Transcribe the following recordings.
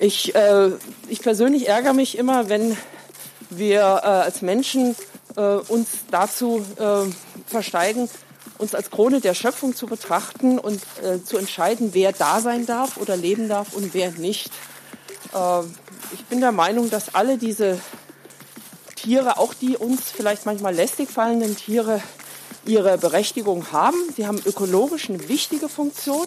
Ich, äh, ich persönlich ärgere mich immer, wenn wir äh, als Menschen äh, uns dazu äh, versteigen, uns als Krone der Schöpfung zu betrachten und äh, zu entscheiden, wer da sein darf oder leben darf und wer nicht. Äh, ich bin der Meinung, dass alle diese Tiere, auch die uns vielleicht manchmal lästig fallenden Tiere, ihre Berechtigung haben. Sie haben ökologisch eine wichtige Funktion.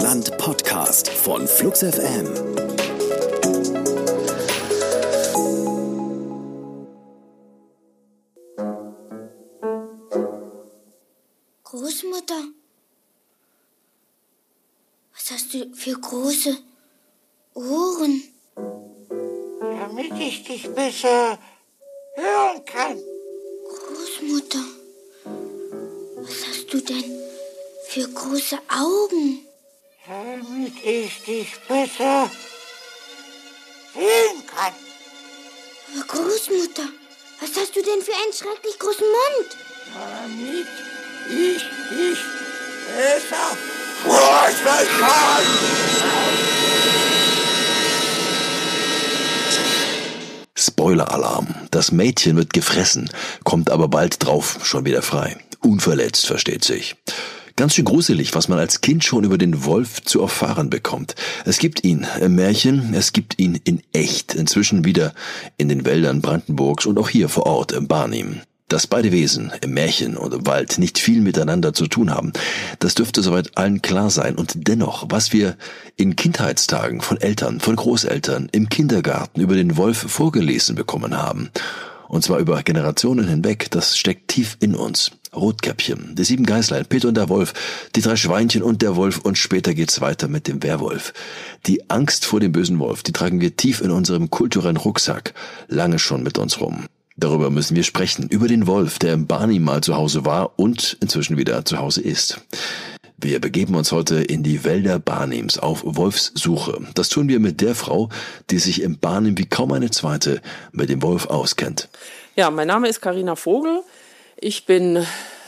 Stadt-Land-Podcast von Flux FM. Großmutter, was hast du für große Ohren? damit ich dich besser hören kann. Großmutter, was hast du denn für große Augen? Damit ich dich besser sehen kann. Aber Großmutter, was hast du denn für einen schrecklich großen Mund? Damit ich dich besser vorstellen kann. Spoiler-Alarm. Das Mädchen wird gefressen, kommt aber bald drauf schon wieder frei. Unverletzt, versteht sich. Ganz schön gruselig, was man als Kind schon über den Wolf zu erfahren bekommt. Es gibt ihn im Märchen, es gibt ihn in echt, inzwischen wieder in den Wäldern Brandenburgs und auch hier vor Ort im Barnim. Dass beide Wesen im Märchen und im Wald nicht viel miteinander zu tun haben, das dürfte soweit allen klar sein. Und dennoch, was wir in Kindheitstagen von Eltern, von Großeltern, im Kindergarten über den Wolf vorgelesen bekommen haben, und zwar über Generationen hinweg, das steckt tief in uns. Rotkäppchen, die sieben Geißlein, Peter und der Wolf, die drei Schweinchen und der Wolf und später geht's weiter mit dem Werwolf. Die Angst vor dem bösen Wolf, die tragen wir tief in unserem kulturellen Rucksack, lange schon mit uns rum. Darüber müssen wir sprechen, über den Wolf, der im Barney mal zu Hause war und inzwischen wieder zu Hause ist. Wir begeben uns heute in die Wälder Barnims auf Wolfssuche. Das tun wir mit der Frau, die sich im Barnim wie kaum eine zweite mit dem Wolf auskennt. Ja, mein Name ist Karina Vogel. Ich bin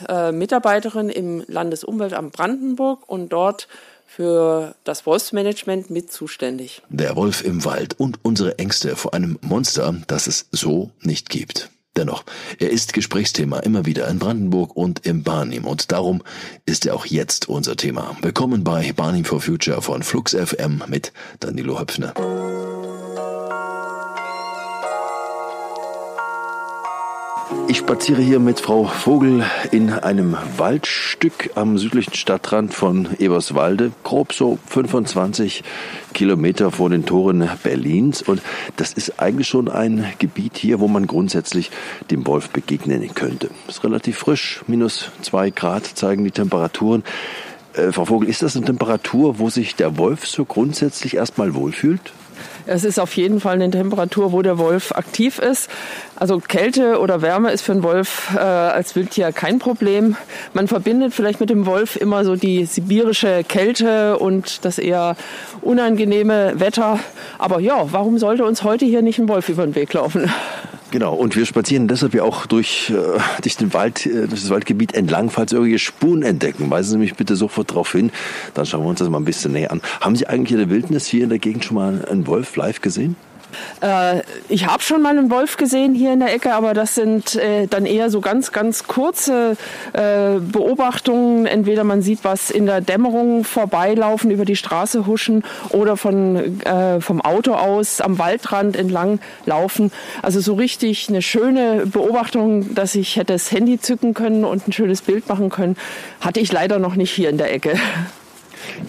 äh, Mitarbeiterin im Landesumweltamt Brandenburg und dort für das Wolfsmanagement mit zuständig. Der Wolf im Wald und unsere Ängste vor einem Monster, das es so nicht gibt. Dennoch, er ist Gesprächsthema immer wieder in Brandenburg und im Barnim und darum ist er auch jetzt unser Thema. Willkommen bei Barnim for Future von Flux FM mit Danilo Höpfner. Ich spaziere hier mit Frau Vogel in einem Waldstück am südlichen Stadtrand von Eberswalde, grob so 25 Kilometer vor den Toren Berlins. Und das ist eigentlich schon ein Gebiet hier, wo man grundsätzlich dem Wolf begegnen könnte. Es ist relativ frisch, minus zwei Grad zeigen die Temperaturen. Äh, Frau Vogel, ist das eine Temperatur, wo sich der Wolf so grundsätzlich erstmal wohlfühlt? Es ist auf jeden Fall eine Temperatur, wo der Wolf aktiv ist. Also Kälte oder Wärme ist für einen Wolf äh, als Wildtier kein Problem. Man verbindet vielleicht mit dem Wolf immer so die sibirische Kälte und das eher unangenehme Wetter. Aber ja, warum sollte uns heute hier nicht ein Wolf über den Weg laufen? Genau, und wir spazieren deshalb ja auch durch, äh, durch den Wald, äh, durch das Waldgebiet entlang, falls irgendwelche Spuren entdecken. Weisen Sie mich bitte sofort darauf hin, dann schauen wir uns das mal ein bisschen näher an. Haben Sie eigentlich in der Wildnis hier in der Gegend schon mal einen Wolf live gesehen? Äh, ich habe schon mal einen Wolf gesehen hier in der Ecke, aber das sind äh, dann eher so ganz, ganz kurze äh, Beobachtungen. Entweder man sieht was in der Dämmerung vorbeilaufen, über die Straße huschen oder von, vom Auto aus am Waldrand entlang laufen. Also so richtig eine schöne Beobachtung, dass ich hätte das Handy zücken können und ein schönes Bild machen können, hatte ich leider noch nicht hier in der Ecke.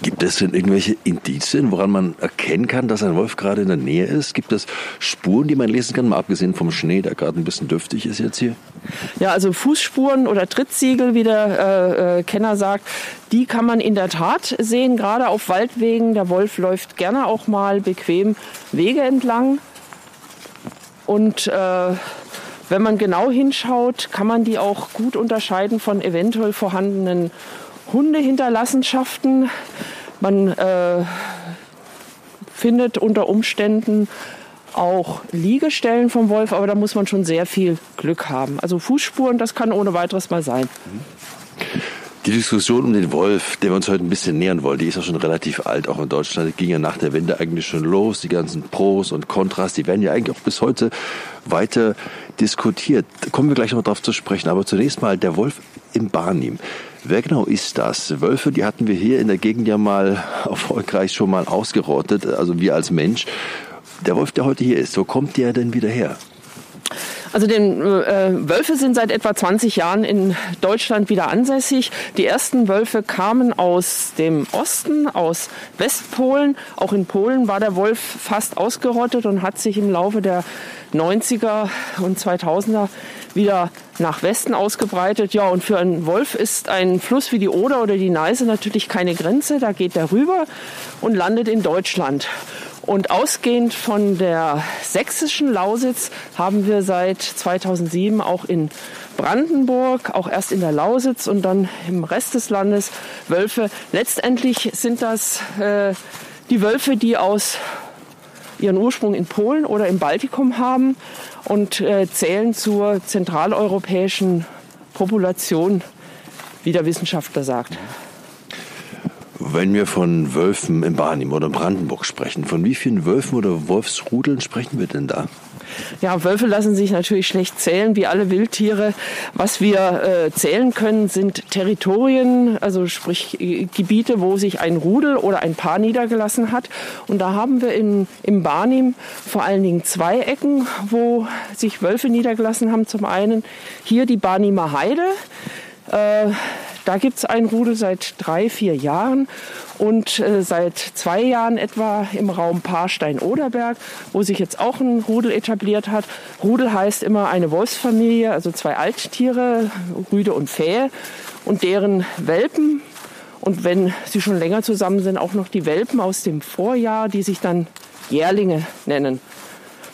Gibt es denn irgendwelche Indizien, woran man erkennen kann, dass ein Wolf gerade in der Nähe ist? Gibt es Spuren, die man lesen kann, mal abgesehen vom Schnee, der gerade ein bisschen dürftig ist jetzt hier? Ja, also Fußspuren oder Trittsiegel, wie der äh, äh, Kenner sagt, die kann man in der Tat sehen, gerade auf Waldwegen. Der Wolf läuft gerne auch mal bequem Wege entlang. Und äh, wenn man genau hinschaut, kann man die auch gut unterscheiden von eventuell vorhandenen Hundehinterlassenschaften. Man äh, findet unter Umständen auch Liegestellen vom Wolf, aber da muss man schon sehr viel Glück haben. Also Fußspuren, das kann ohne weiteres mal sein. Die Diskussion um den Wolf, der wir uns heute ein bisschen nähern wollen, die ist auch schon relativ alt, auch in Deutschland. Die ging ja nach der Wende eigentlich schon los. Die ganzen Pros und Kontras, die werden ja eigentlich auch bis heute weiter diskutiert. Da kommen wir gleich noch drauf zu sprechen. Aber zunächst mal der Wolf im Barnim. Wer genau ist das? Wölfe, die hatten wir hier in der Gegend ja mal erfolgreich schon mal ausgerottet, also wir als Mensch. Der Wolf, der heute hier ist, wo kommt der denn wieder her? Also den äh, Wölfe sind seit etwa 20 Jahren in Deutschland wieder ansässig. Die ersten Wölfe kamen aus dem Osten, aus Westpolen. Auch in Polen war der Wolf fast ausgerottet und hat sich im Laufe der 90er und 2000er wieder nach Westen ausgebreitet. Ja, und für einen Wolf ist ein Fluss wie die Oder oder die Neiße natürlich keine Grenze. Da geht er rüber und landet in Deutschland. Und ausgehend von der sächsischen Lausitz haben wir seit 2007 auch in Brandenburg, auch erst in der Lausitz und dann im Rest des Landes Wölfe. Letztendlich sind das äh, die Wölfe, die aus ihren Ursprung in Polen oder im Baltikum haben und äh, zählen zur zentraleuropäischen Population, wie der Wissenschaftler sagt. Wenn wir von Wölfen im Barnim oder Brandenburg sprechen, von wie vielen Wölfen oder Wolfsrudeln sprechen wir denn da? Ja, Wölfe lassen sich natürlich schlecht zählen, wie alle Wildtiere. Was wir äh, zählen können, sind Territorien, also sprich äh, Gebiete, wo sich ein Rudel oder ein Paar niedergelassen hat. Und da haben wir in, im Barnim vor allen Dingen zwei Ecken, wo sich Wölfe niedergelassen haben. Zum einen hier die Barnimer Heide. Äh, da gibt es ein Rudel seit drei, vier Jahren und äh, seit zwei Jahren etwa im Raum Paarstein-Oderberg, wo sich jetzt auch ein Rudel etabliert hat. Rudel heißt immer eine Wolfsfamilie, also zwei Alttiere, Rüde und Fähe und deren Welpen. Und wenn sie schon länger zusammen sind, auch noch die Welpen aus dem Vorjahr, die sich dann Jährlinge nennen.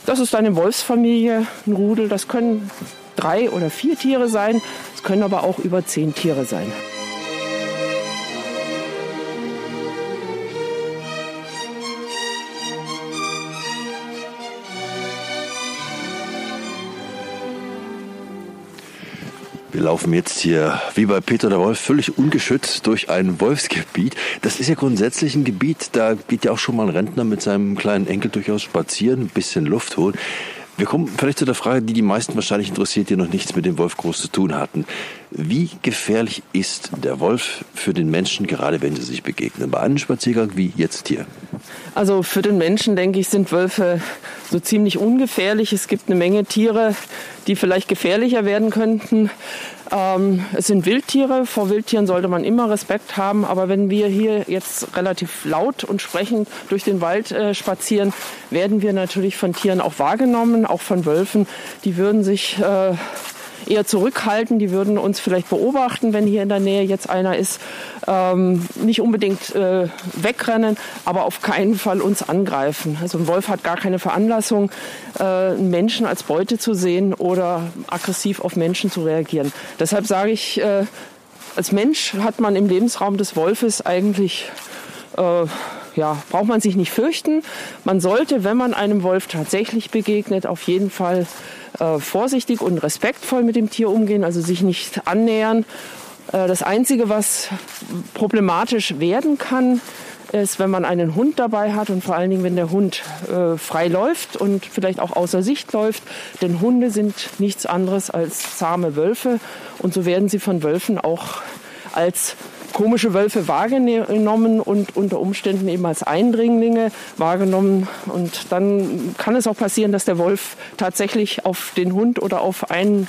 Das ist eine Wolfsfamilie, ein Rudel. Das können drei oder vier Tiere sein. Es können aber auch über zehn Tiere sein. Wir laufen jetzt hier, wie bei Peter der Wolf, völlig ungeschützt durch ein Wolfsgebiet. Das ist ja grundsätzlich ein Gebiet, da geht ja auch schon mal ein Rentner mit seinem kleinen Enkel durchaus spazieren, ein bisschen Luft holen. Wir kommen vielleicht zu der Frage, die die meisten wahrscheinlich interessiert, die noch nichts mit dem Wolf groß zu tun hatten. Wie gefährlich ist der Wolf für den Menschen, gerade wenn sie sich begegnen? Bei einem Spaziergang wie jetzt hier? Also für den Menschen, denke ich, sind Wölfe so ziemlich ungefährlich. Es gibt eine Menge Tiere, die vielleicht gefährlicher werden könnten. Ähm, es sind Wildtiere. Vor Wildtieren sollte man immer Respekt haben. Aber wenn wir hier jetzt relativ laut und sprechend durch den Wald äh, spazieren, werden wir natürlich von Tieren auch wahrgenommen, auch von Wölfen. Die würden sich äh, eher zurückhalten. Die würden uns vielleicht beobachten, wenn hier in der Nähe jetzt einer ist. Ähm, nicht unbedingt äh, wegrennen, aber auf keinen Fall uns angreifen. Also ein Wolf hat gar keine Veranlassung, äh, einen Menschen als Beute zu sehen oder aggressiv auf Menschen zu reagieren. Deshalb sage ich, äh, als Mensch hat man im Lebensraum des Wolfes eigentlich äh, ja, braucht man sich nicht fürchten. Man sollte, wenn man einem Wolf tatsächlich begegnet, auf jeden Fall äh, vorsichtig und respektvoll mit dem Tier umgehen, also sich nicht annähern. Äh, das Einzige, was problematisch werden kann, ist, wenn man einen Hund dabei hat und vor allen Dingen, wenn der Hund äh, frei läuft und vielleicht auch außer Sicht läuft. Denn Hunde sind nichts anderes als zahme Wölfe und so werden sie von Wölfen auch als komische Wölfe wahrgenommen und unter Umständen eben als Eindringlinge wahrgenommen. Und dann kann es auch passieren, dass der Wolf tatsächlich auf den Hund oder auf einen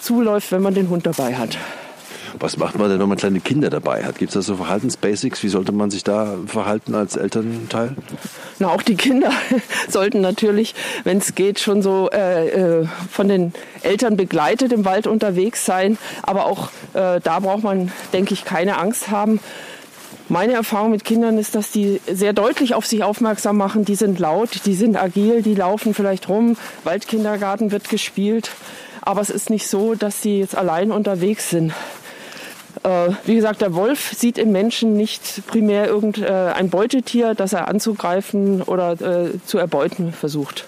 zuläuft, wenn man den Hund dabei hat. Was macht man denn, wenn man kleine Kinder dabei hat? Gibt es da so Verhaltensbasics? Wie sollte man sich da verhalten als Elternteil? Na, auch die Kinder sollten natürlich, wenn es geht, schon so äh, äh, von den Eltern begleitet im Wald unterwegs sein. Aber auch äh, da braucht man, denke ich, keine Angst haben. Meine Erfahrung mit Kindern ist, dass die sehr deutlich auf sich aufmerksam machen. Die sind laut, die sind agil, die laufen vielleicht rum. Waldkindergarten wird gespielt. Aber es ist nicht so, dass sie jetzt allein unterwegs sind. Äh, wie gesagt, der Wolf sieht im Menschen nicht primär irgendein äh, Beutetier, das er anzugreifen oder äh, zu erbeuten versucht.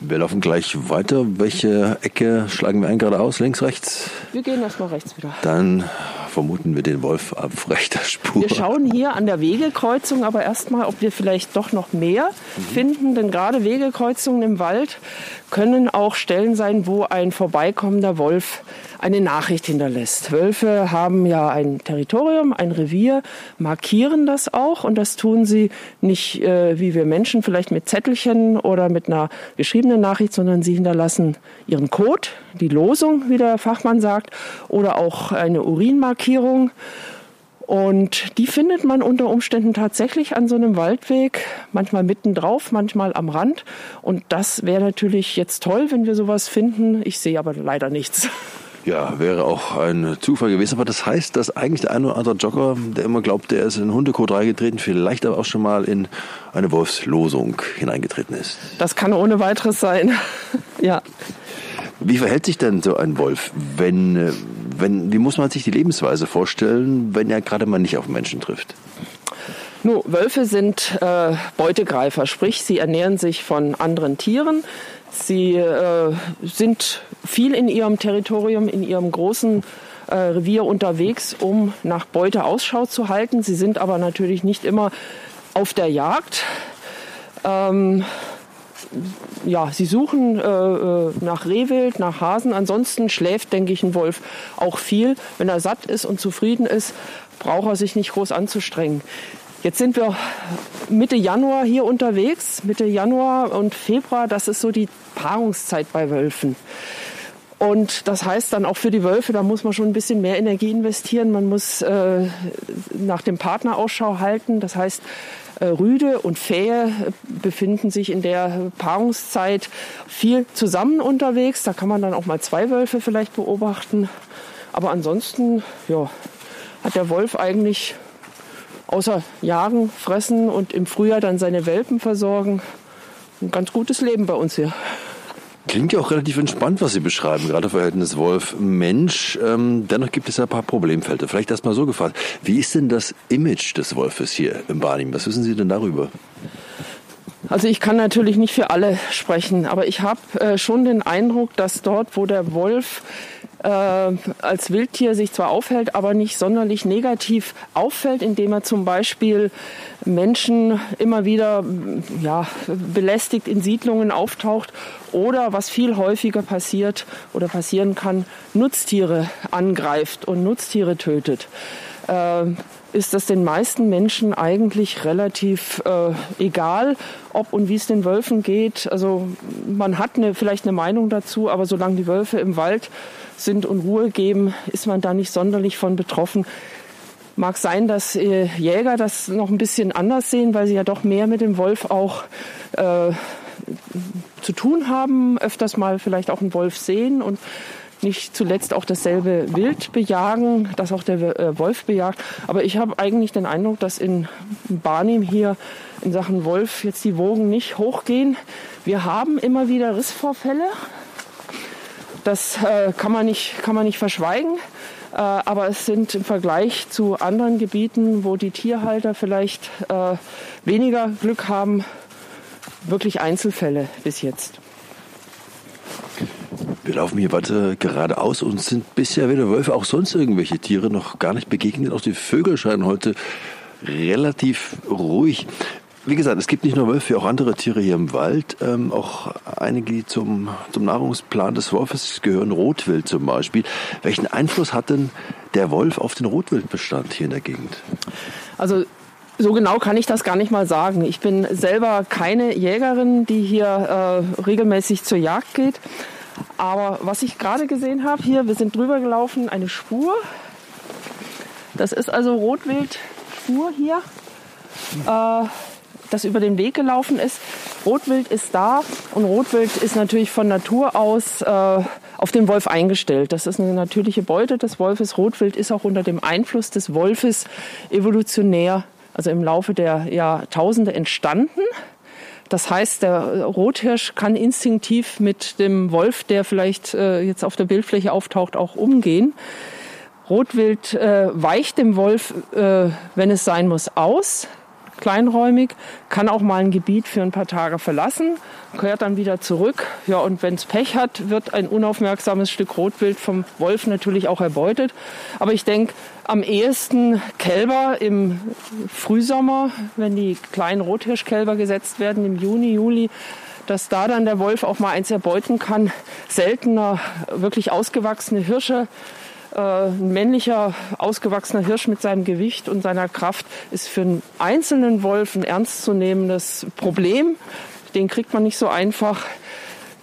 Wir laufen gleich weiter. Welche Ecke schlagen wir ein? Geradeaus, links, rechts? Wir gehen erstmal rechts wieder. Dann vermuten wir den Wolf auf rechter Spur. Wir schauen hier an der Wegekreuzung aber erstmal, ob wir vielleicht doch noch mehr mhm. finden. Denn gerade Wegekreuzungen im Wald können auch Stellen sein, wo ein vorbeikommender Wolf eine Nachricht hinterlässt. Wölfe haben ja ein Territorium, ein Revier, markieren das auch und das tun sie nicht äh, wie wir Menschen vielleicht mit Zettelchen oder mit einer geschriebenen Nachricht, sondern sie hinterlassen ihren Code, die Losung, wie der Fachmann sagt, oder auch eine Urinmarkierung. Und die findet man unter Umständen tatsächlich an so einem Waldweg, manchmal mittendrauf, manchmal am Rand. Und das wäre natürlich jetzt toll, wenn wir sowas finden. Ich sehe aber leider nichts. Ja, wäre auch ein Zufall gewesen. Aber das heißt, dass eigentlich der eine oder andere Jogger, der immer glaubt, der ist in Hundekot reingetreten, vielleicht aber auch schon mal in eine Wolfslosung hineingetreten ist. Das kann ohne weiteres sein. ja. Wie verhält sich denn so ein Wolf, wenn, wenn, wie muss man sich die Lebensweise vorstellen, wenn er gerade mal nicht auf Menschen trifft? Nun, Wölfe sind äh, Beutegreifer, sprich, sie ernähren sich von anderen Tieren. Sie äh, sind viel in ihrem Territorium, in ihrem großen äh, Revier unterwegs, um nach Beute Ausschau zu halten. Sie sind aber natürlich nicht immer auf der Jagd. Ähm, ja, sie suchen äh, äh nach Rehwild, nach Hasen. Ansonsten schläft, denke ich, ein Wolf auch viel. Wenn er satt ist und zufrieden ist, braucht er sich nicht groß anzustrengen. Jetzt sind wir Mitte Januar hier unterwegs. Mitte Januar und Februar, das ist so die Paarungszeit bei Wölfen. Und das heißt dann auch für die Wölfe, da muss man schon ein bisschen mehr Energie investieren. Man muss äh, nach dem Partner Ausschau halten. Das heißt, äh, Rüde und Fähe befinden sich in der Paarungszeit viel zusammen unterwegs. Da kann man dann auch mal zwei Wölfe vielleicht beobachten. Aber ansonsten, ja, hat der Wolf eigentlich außer Jagen, Fressen und im Frühjahr dann seine Welpen versorgen. Ein ganz gutes Leben bei uns hier. Klingt ja auch relativ entspannt, was Sie beschreiben, gerade Verhältnis Wolf-Mensch. Ähm, dennoch gibt es ja ein paar Problemfelder. Vielleicht erst mal so gefragt. Wie ist denn das Image des Wolfes hier im Barnim? Was wissen Sie denn darüber? Also ich kann natürlich nicht für alle sprechen, aber ich habe äh, schon den Eindruck, dass dort, wo der Wolf äh, als Wildtier sich zwar aufhält, aber nicht sonderlich negativ auffällt, indem er zum Beispiel Menschen immer wieder ja, belästigt in Siedlungen auftaucht oder was viel häufiger passiert oder passieren kann, Nutztiere angreift und Nutztiere tötet. Äh, ist das den meisten Menschen eigentlich relativ äh, egal, ob und wie es den Wölfen geht. Also man hat eine, vielleicht eine Meinung dazu, aber solange die Wölfe im Wald sind und Ruhe geben, ist man da nicht sonderlich von betroffen. Mag sein, dass äh, Jäger das noch ein bisschen anders sehen, weil sie ja doch mehr mit dem Wolf auch äh, zu tun haben, öfters mal vielleicht auch einen Wolf sehen und nicht zuletzt auch dasselbe Wild bejagen, das auch der äh, Wolf bejagt. Aber ich habe eigentlich den Eindruck, dass in Barnim hier in Sachen Wolf jetzt die Wogen nicht hochgehen. Wir haben immer wieder Rissvorfälle. Das äh, kann, man nicht, kann man nicht verschweigen. Äh, aber es sind im Vergleich zu anderen Gebieten, wo die Tierhalter vielleicht äh, weniger Glück haben, wirklich Einzelfälle bis jetzt. Wir laufen hier weiter geradeaus und sind bisher weder Wölfe, auch sonst irgendwelche Tiere noch gar nicht begegnet. Auch die Vögel scheinen heute relativ ruhig. Wie gesagt, es gibt nicht nur Wölfe, auch andere Tiere hier im Wald. Ähm, auch einige, die zum, zum Nahrungsplan des Wolfes gehören, Rotwild zum Beispiel. Welchen Einfluss hat denn der Wolf auf den Rotwildbestand hier in der Gegend? Also so genau kann ich das gar nicht mal sagen. Ich bin selber keine Jägerin, die hier äh, regelmäßig zur Jagd geht. Aber was ich gerade gesehen habe, hier, wir sind drüber gelaufen, eine Spur. Das ist also Rotwildspur hier, äh, das über den Weg gelaufen ist. Rotwild ist da und Rotwild ist natürlich von Natur aus äh, auf den Wolf eingestellt. Das ist eine natürliche Beute des Wolfes. Rotwild ist auch unter dem Einfluss des Wolfes evolutionär, also im Laufe der Jahrtausende entstanden. Das heißt, der Rothirsch kann instinktiv mit dem Wolf, der vielleicht äh, jetzt auf der Bildfläche auftaucht, auch umgehen. Rotwild äh, weicht dem Wolf, äh, wenn es sein muss, aus kleinräumig, kann auch mal ein Gebiet für ein paar Tage verlassen, kehrt dann wieder zurück. Ja, und wenn es Pech hat, wird ein unaufmerksames Stück Rotwild vom Wolf natürlich auch erbeutet. Aber ich denke, am ehesten Kälber im Frühsommer, wenn die kleinen Rothirschkälber gesetzt werden im Juni, Juli, dass da dann der Wolf auch mal eins erbeuten kann. Seltener wirklich ausgewachsene Hirsche äh, ein männlicher, ausgewachsener Hirsch mit seinem Gewicht und seiner Kraft ist für einen einzelnen Wolf ein ernstzunehmendes Problem. Den kriegt man nicht so einfach.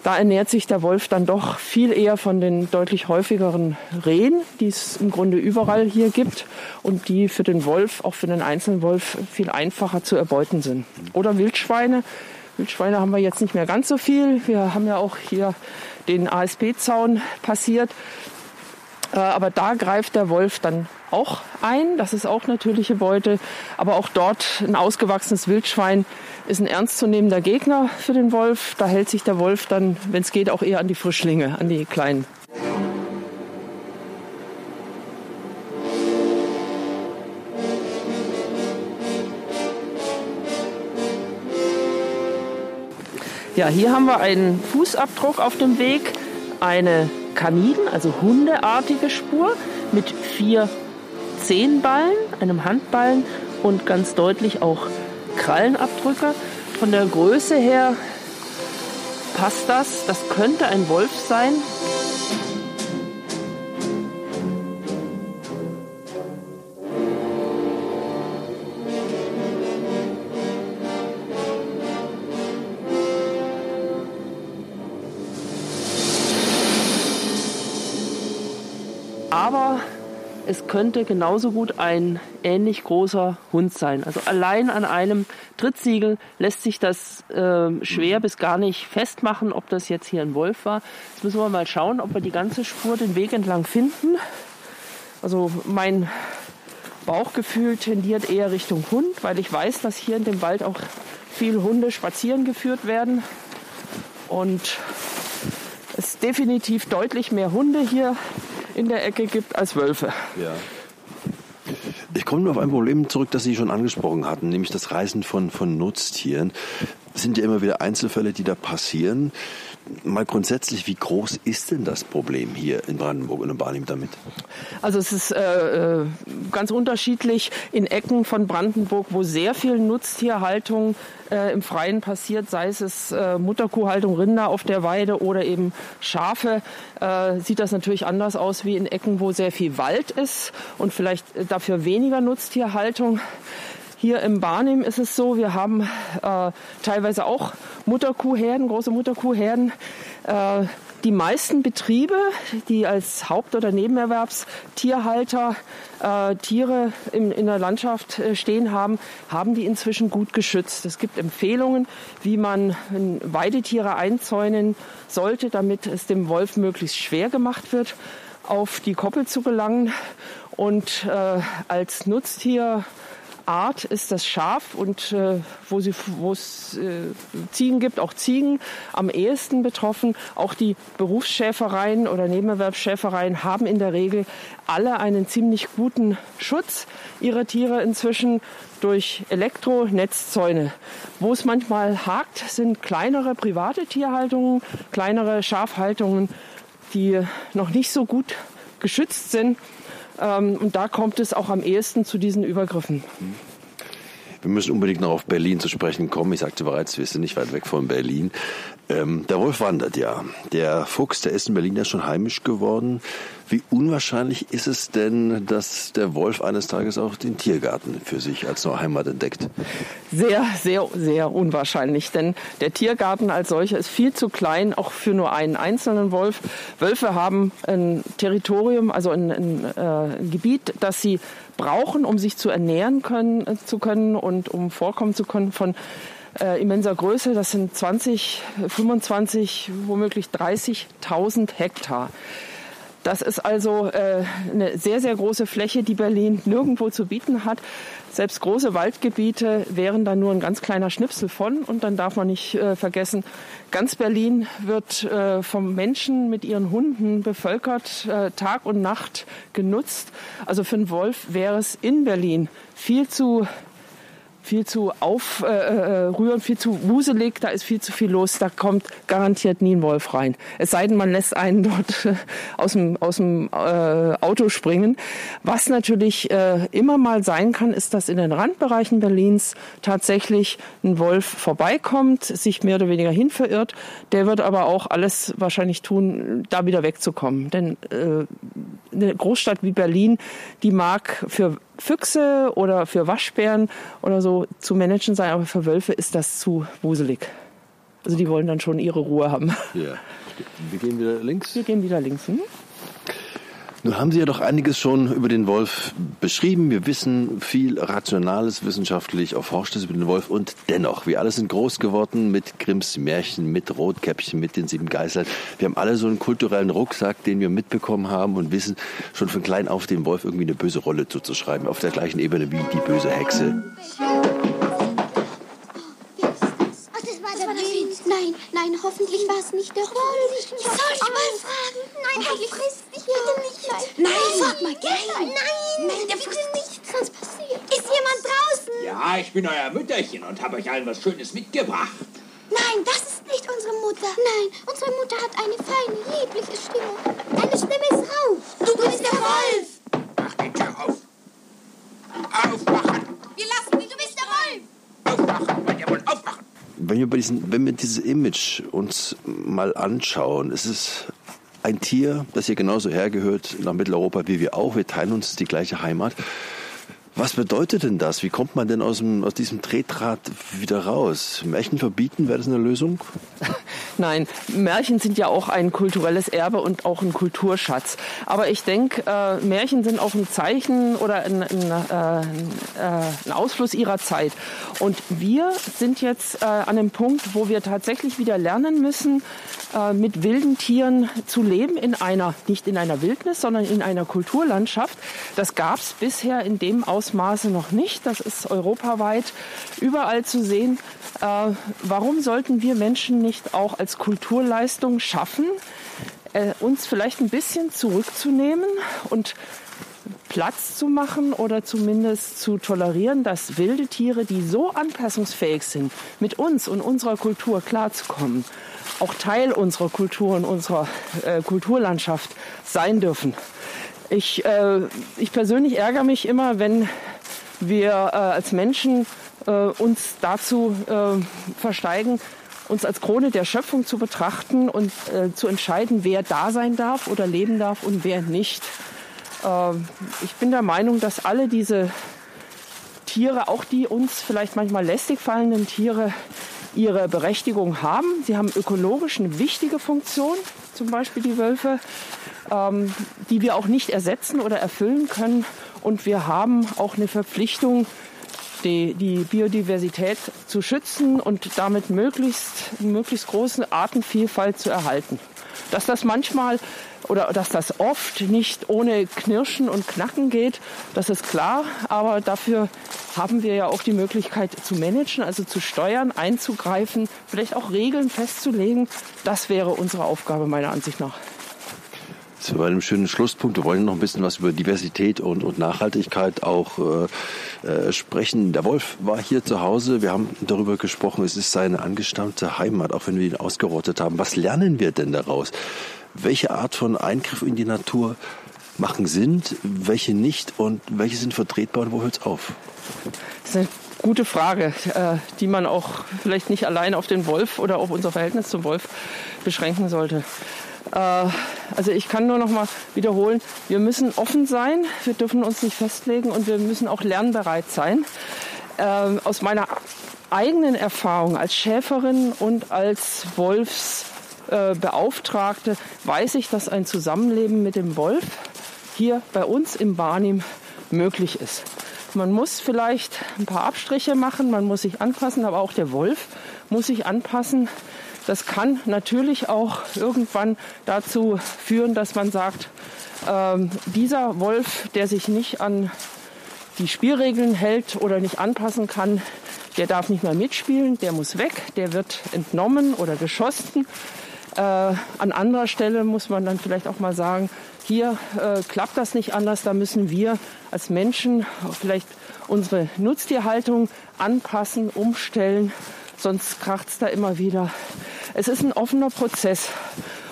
Da ernährt sich der Wolf dann doch viel eher von den deutlich häufigeren Rehen, die es im Grunde überall hier gibt und die für den Wolf, auch für den einzelnen Wolf, viel einfacher zu erbeuten sind. Oder Wildschweine. Wildschweine haben wir jetzt nicht mehr ganz so viel. Wir haben ja auch hier den ASP-Zaun passiert. Äh, aber da greift der Wolf dann auch ein. Das ist auch natürliche Beute. Aber auch dort ein ausgewachsenes Wildschwein ist ein ernstzunehmender Gegner für den Wolf. Da hält sich der Wolf dann, wenn es geht, auch eher an die Frischlinge, an die kleinen. Ja, hier haben wir einen Fußabdruck auf dem Weg, eine Kaniden, also hundeartige Spur mit vier Zehenballen, einem Handballen und ganz deutlich auch Krallenabdrücke. Von der Größe her passt das. Das könnte ein Wolf sein. Aber es könnte genauso gut ein ähnlich großer Hund sein. Also allein an einem Trittsiegel lässt sich das äh, schwer bis gar nicht festmachen, ob das jetzt hier ein Wolf war. Jetzt müssen wir mal schauen, ob wir die ganze Spur den Weg entlang finden. Also mein Bauchgefühl tendiert eher Richtung Hund, weil ich weiß, dass hier in dem Wald auch viele Hunde spazieren geführt werden. Und es definitiv deutlich mehr Hunde hier in der Ecke gibt als Wölfe. Ja. Ich komme nur auf ein Problem zurück, das Sie schon angesprochen hatten, nämlich das Reisen von, von Nutztieren. Es sind ja immer wieder Einzelfälle, die da passieren mal grundsätzlich, wie groß ist denn das Problem hier in Brandenburg und in Barnim damit? Also es ist äh, äh, ganz unterschiedlich in Ecken von Brandenburg, wo sehr viel Nutztierhaltung äh, im Freien passiert, sei es äh, Mutterkuhhaltung, Rinder auf der Weide oder eben Schafe, äh, sieht das natürlich anders aus wie in Ecken, wo sehr viel Wald ist und vielleicht dafür weniger Nutztierhaltung. Hier im Barnim ist es so, wir haben äh, teilweise auch Mutterkuhherden, große Mutterkuhherden. Äh, die meisten Betriebe, die als Haupt- oder Nebenerwerbstierhalter äh, Tiere in, der Landschaft äh, stehen haben, haben die inzwischen gut geschützt. Es gibt Empfehlungen, wie man Weidetiere einzäunen sollte, damit es dem Wolf möglichst schwer gemacht wird, auf die Koppel zu gelangen. Und äh, als Nutztier Art ist das Schaf und äh, wo, es äh, Ziegen gibt, auch Ziegen am ehesten betroffen. Auch die Berufsschäfereien oder Nebenerwerbsschäfereien haben in der Regel alle einen ziemlich guten Schutz ihrer Tiere inzwischen durch Elektronetzzäune. Wo es manchmal hakt, sind kleinere private Tierhaltungen, kleinere Schafhaltungen, die noch nicht so gut geschützt sind. Ähm, und da kommt es auch am ehesten zu diesen Übergriffen. Wir müssen unbedingt noch auf Berlin zu sprechen kommen. Ich sagte bereits, wir sind nicht weit weg von Berlin. Ähm, der Wolf wandert ja. Der Fuchs, der ist in Berlin ja schon heimisch geworden. Wie unwahrscheinlich ist es denn, dass der Wolf eines Tages auch den Tiergarten für sich als neue Heimat entdeckt? Sehr, sehr, sehr unwahrscheinlich, denn der Tiergarten als solcher ist viel zu klein, auch für nur einen einzelnen Wolf. Wölfe haben ein Territorium, also ein, ein, äh, ein Gebiet, das sie brauchen, um sich zu ernähren können, äh, zu können und um vorkommen zu können von äh, immenser Größe. Das sind 20, 25, womöglich 30.000 Hektar. Das ist also äh, eine sehr, sehr große Fläche, die Berlin nirgendwo zu bieten hat. Selbst große Waldgebiete wären dann nur ein ganz kleiner Schnipsel von. Und dann darf man nicht äh, vergessen, ganz Berlin wird äh, vom Menschen mit ihren Hunden bevölkert, äh, Tag und Nacht genutzt. Also für einen Wolf wäre es in Berlin viel zu viel zu aufrühren, äh, äh viel zu wuselig, da ist viel zu viel los, da kommt garantiert nie ein Wolf rein. Es sei denn, man lässt einen dort äh, aus dem, aus dem äh, Auto springen. Was natürlich äh, immer mal sein kann, ist, dass in den Randbereichen Berlins tatsächlich ein Wolf vorbeikommt, sich mehr oder weniger hin verirrt. Der wird aber auch alles wahrscheinlich tun, da wieder wegzukommen. Denn äh, eine Großstadt wie Berlin, die mag für Füchse oder für Waschbären oder so zu managen sein, aber für Wölfe ist das zu wuselig. Also die wollen dann schon ihre Ruhe haben. Ja. Wir gehen wieder links. Wir gehen wieder links. Hm? Nun haben Sie ja doch einiges schon über den Wolf beschrieben. Wir wissen viel Rationales, wissenschaftlich erforschtes über den Wolf. Und dennoch, wir alle sind groß geworden mit Grimms Märchen, mit Rotkäppchen, mit den sieben Geistern. Wir haben alle so einen kulturellen Rucksack, den wir mitbekommen haben und wissen schon von klein auf dem Wolf irgendwie eine böse Rolle zuzuschreiben. Auf der gleichen Ebene wie die böse Hexe. Nein, nein, hoffentlich war es nicht der Wolf. Soll ich mal fragen? Nein, dich bitte nicht. Nein, nein, frag mal. Nein, nein, nein, der bitte nicht. Was passiert? Ist jemand draußen? Ja, ich bin euer Mütterchen und habe euch allen was Schönes mitgebracht. Nein, das ist nicht unsere Mutter. Nein, unsere Mutter hat eine feine, liebliche Stimme. Deine Stimme ist rau. Du, du bist der Wolf. Mach die Tür auf. Aufmachen. Wir lassen dich, du bist der Wolf. Aufmachen. Wollt ihr wohl aufmachen? Wenn wir, bei diesen, wenn wir dieses Image uns mal anschauen, es ist ein Tier, das hier genauso hergehört nach Mitteleuropa wie wir auch. Wir teilen uns die gleiche Heimat. Was bedeutet denn das? Wie kommt man denn aus, dem, aus diesem Tretrad wieder raus? Märchen verbieten, wäre das eine Lösung? Nein, Märchen sind ja auch ein kulturelles Erbe und auch ein Kulturschatz. Aber ich denke, äh, Märchen sind auch ein Zeichen oder ein, ein, äh, ein, Ausfluss ihrer Zeit. Und wir sind jetzt äh, an dem Punkt, wo wir tatsächlich wieder lernen müssen, äh, mit wilden Tieren zu leben in einer, nicht in einer Wildnis, sondern in einer Kulturlandschaft. Das gab es bisher in dem Ausmaße noch nicht. Das ist europaweit überall zu sehen. Äh, warum sollten wir Menschen nicht auch als Kulturleistung schaffen, äh, uns vielleicht ein bisschen zurückzunehmen und Platz zu machen oder zumindest zu tolerieren, dass wilde Tiere, die so anpassungsfähig sind, mit uns und unserer Kultur klarzukommen, auch Teil unserer Kultur und unserer äh, Kulturlandschaft sein dürfen. Ich, äh, ich persönlich ärgere mich immer, wenn wir äh, als Menschen äh, uns dazu äh, versteigen, uns als Krone der Schöpfung zu betrachten und äh, zu entscheiden, wer da sein darf oder leben darf und wer nicht. Ähm, ich bin der Meinung, dass alle diese Tiere, auch die uns vielleicht manchmal lästig fallenden Tiere, ihre Berechtigung haben. Sie haben ökologisch eine wichtige Funktion, zum Beispiel die Wölfe, ähm, die wir auch nicht ersetzen oder erfüllen können. Und wir haben auch eine Verpflichtung, die, die Biodiversität zu schützen und damit möglichst, möglichst große Artenvielfalt zu erhalten. Dass das manchmal oder dass das oft nicht ohne Knirschen und Knacken geht, das ist klar. Aber dafür haben wir ja auch die Möglichkeit zu managen, also zu steuern, einzugreifen, vielleicht auch Regeln festzulegen. Das wäre unsere Aufgabe meiner Ansicht nach. War einem schönen Schlusspunkt. Wir wollen noch ein bisschen was über Diversität und, und Nachhaltigkeit auch äh, äh, sprechen. Der Wolf war hier zu Hause. Wir haben darüber gesprochen. Es ist seine angestammte Heimat, auch wenn wir ihn ausgerottet haben. Was lernen wir denn daraus? welche Art von Eingriff in die Natur machen Sinn, welche nicht und welche sind vertretbar und wo hört es auf? Das ist eine gute Frage, äh, die man auch vielleicht nicht allein auf den Wolf oder auf unser Verhältnis zum Wolf beschränken sollte. Äh, also ich kann nur noch mal wiederholen, wir müssen offen sein, wir dürfen uns nicht festlegen und wir müssen auch lernbereit sein. Äh, aus meiner eigenen Erfahrung als Schäferin und als Wolfsbeauftragte weiß ich, dass ein Zusammenleben mit dem Wolf hier bei uns im Barnim möglich ist. Man muss vielleicht ein paar Abstriche machen, man muss sich anpassen, aber auch der Wolf muss sich anpassen. Das kann natürlich auch irgendwann dazu führen, dass man sagt, ähm, dieser Wolf, der sich nicht an die Spielregeln hält oder nicht anpassen kann, der darf nicht mehr mitspielen, der muss weg, der wird entnommen oder geschossen. Äh, an anderer Stelle muss man dann vielleicht auch mal sagen, hier äh, klappt das nicht anders, da müssen wir als Menschen vielleicht unsere Nutztierhaltung anpassen, umstellen, sonst kracht es da immer wieder. Es ist ein offener Prozess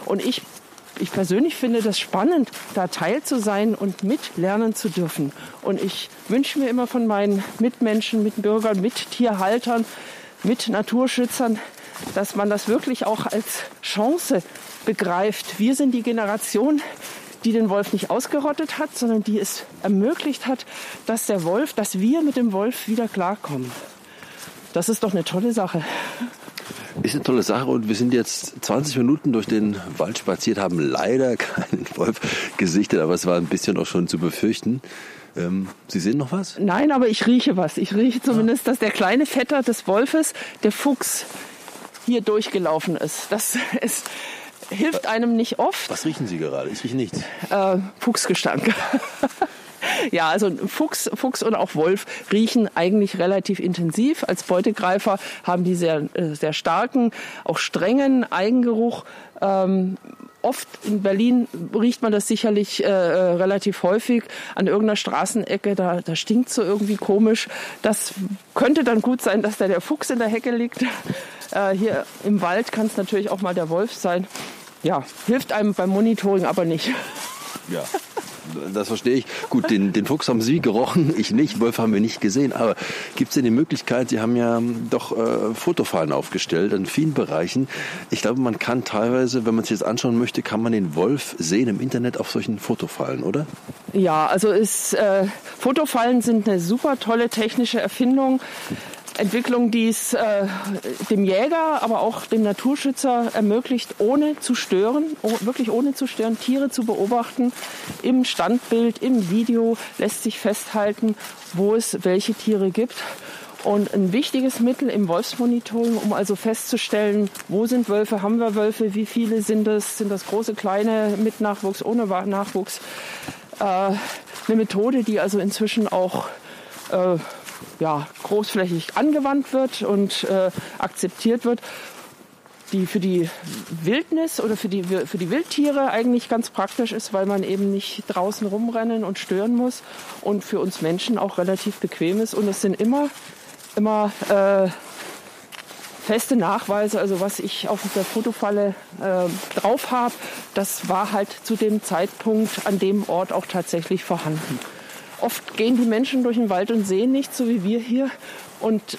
und ich ich persönlich finde das spannend, da Teil zu sein und mitlernen zu dürfen. Und ich wünsche mir immer von meinen Mitmenschen, Mitbürgern, Mittierhaltern, mit Naturschützern, dass man das wirklich auch als Chance begreift. Wir sind die Generation, die den Wolf nicht ausgerottet hat, sondern die es ermöglicht hat, dass der Wolf, dass wir mit dem Wolf wieder klarkommen. Das ist doch eine tolle Sache. Ist eine tolle Sache und wir sind jetzt 20 Minuten durch den Wald spaziert, haben leider keinen Wolf gesichtet, aber es war ein bisschen auch schon zu befürchten. Ähm, Sie sehen noch was? Nein, aber ich rieche was. Ich rieche zumindest, dass der kleine Vetter des Wolfes, der Fuchs, hier durchgelaufen ist. Das ist, hilft einem nicht oft. Was riechen Sie gerade? Ich rieche nichts. Äh, Fuchsgestank. Ja, also Fuchs, Fuchs und auch Wolf riechen eigentlich relativ intensiv. Als Beutegreifer haben die sehr, äh, sehr starken, auch strengen Eigengeruch. Ähm, oft in Berlin riecht man das sicherlich äh, äh relativ häufig an irgendeiner Straßenecke, da, da stinkt so irgendwie komisch. Das könnte dann gut sein, dass da der Fuchs in der Hecke liegt. Äh, hier im Wald kann es natürlich auch mal der Wolf sein. Ja, hilft einem beim Monitoring aber nicht. Ja, das verstehe ich. Gut, den, den Fuchs haben Sie gerochen, ich nicht. Wolf haben wir nicht gesehen. Aber gibt es denn die Möglichkeit, Sie haben ja doch äh, Fotofallen aufgestellt in vielen Bereichen. Ich glaube, man kann teilweise, wenn man sich das anschauen möchte, kann man den Wolf sehen im Internet auf solchen Fotofallen, oder? Ja, also ist, äh, Fotofallen sind eine super tolle technische Erfindung. Entwicklung, die es äh, dem Jäger, aber auch dem Naturschützer ermöglicht, ohne zu stören, oh, wirklich ohne zu stören, Tiere zu beobachten. Im Standbild, im Video lässt sich festhalten, wo es welche Tiere gibt. Und ein wichtiges Mittel im Wolfsmonitoring, um also festzustellen, wo sind Wölfe, haben wir Wölfe, wie viele sind es, sind das große, kleine, mit Nachwuchs, ohne Nachwuchs. Äh, eine Methode, die also inzwischen auch äh, ja, großflächig angewandt wird und äh, akzeptiert wird, die für die Wildnis oder für die, für die Wildtiere eigentlich ganz praktisch ist, weil man eben nicht draußen rumrennen und stören muss und für uns Menschen auch relativ bequem ist. Und es sind immer, immer äh, feste Nachweise, also was ich auf der Fotofalle äh, drauf habe, das war halt zu dem Zeitpunkt an dem Ort auch tatsächlich vorhanden. Oft gehen die Menschen durch den Wald und sehen nichts, so wie wir hier, und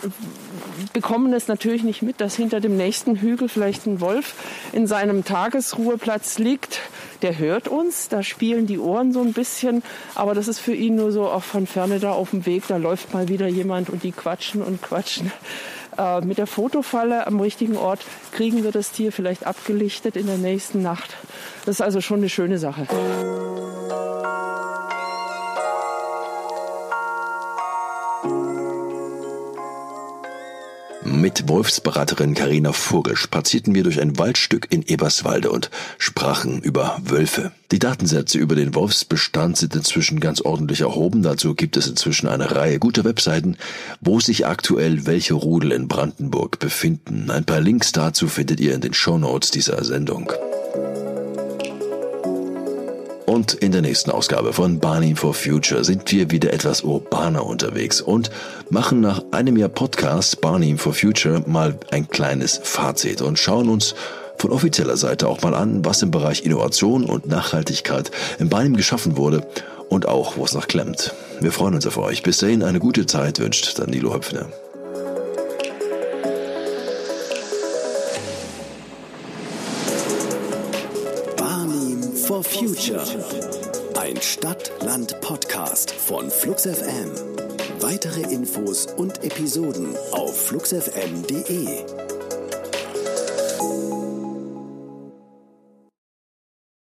bekommen es natürlich nicht mit, dass hinter dem nächsten Hügel vielleicht ein Wolf in seinem Tagesruheplatz liegt. Der hört uns, da spielen die Ohren so ein bisschen, aber das ist für ihn nur so auch von ferne da auf dem Weg, da läuft mal wieder jemand und die quatschen und quatschen. Äh, mit der Fotofalle am richtigen Ort kriegen wir das Tier vielleicht abgelichtet in der nächsten Nacht. Das ist also schon eine schöne Sache. Mit Wolfsberaterin Karina Vogel spazierten wir durch ein Waldstück in Eberswalde und sprachen über Wölfe. Die Datensätze über den Wolfsbestand sind inzwischen ganz ordentlich erhoben. Dazu gibt es inzwischen eine Reihe guter Webseiten, wo sich aktuell welche Rudel in Brandenburg befinden. Ein paar Links dazu findet ihr in den Shownotes dieser Sendung. Und in der nächsten Ausgabe von Barney for Future sind wir wieder etwas urbaner unterwegs und machen nach einem Jahr Podcast Barney for Future mal ein kleines Fazit und schauen uns von offizieller Seite auch mal an, was im Bereich Innovation und Nachhaltigkeit in Barnim geschaffen wurde und auch, wo es noch klemmt. Wir freuen uns auf euch. Bis dahin eine gute Zeit wünscht Danilo Höpfner. Stadt-Land-Podcast von Flux FM. Weitere Infos und Episoden auf fluxfm.de.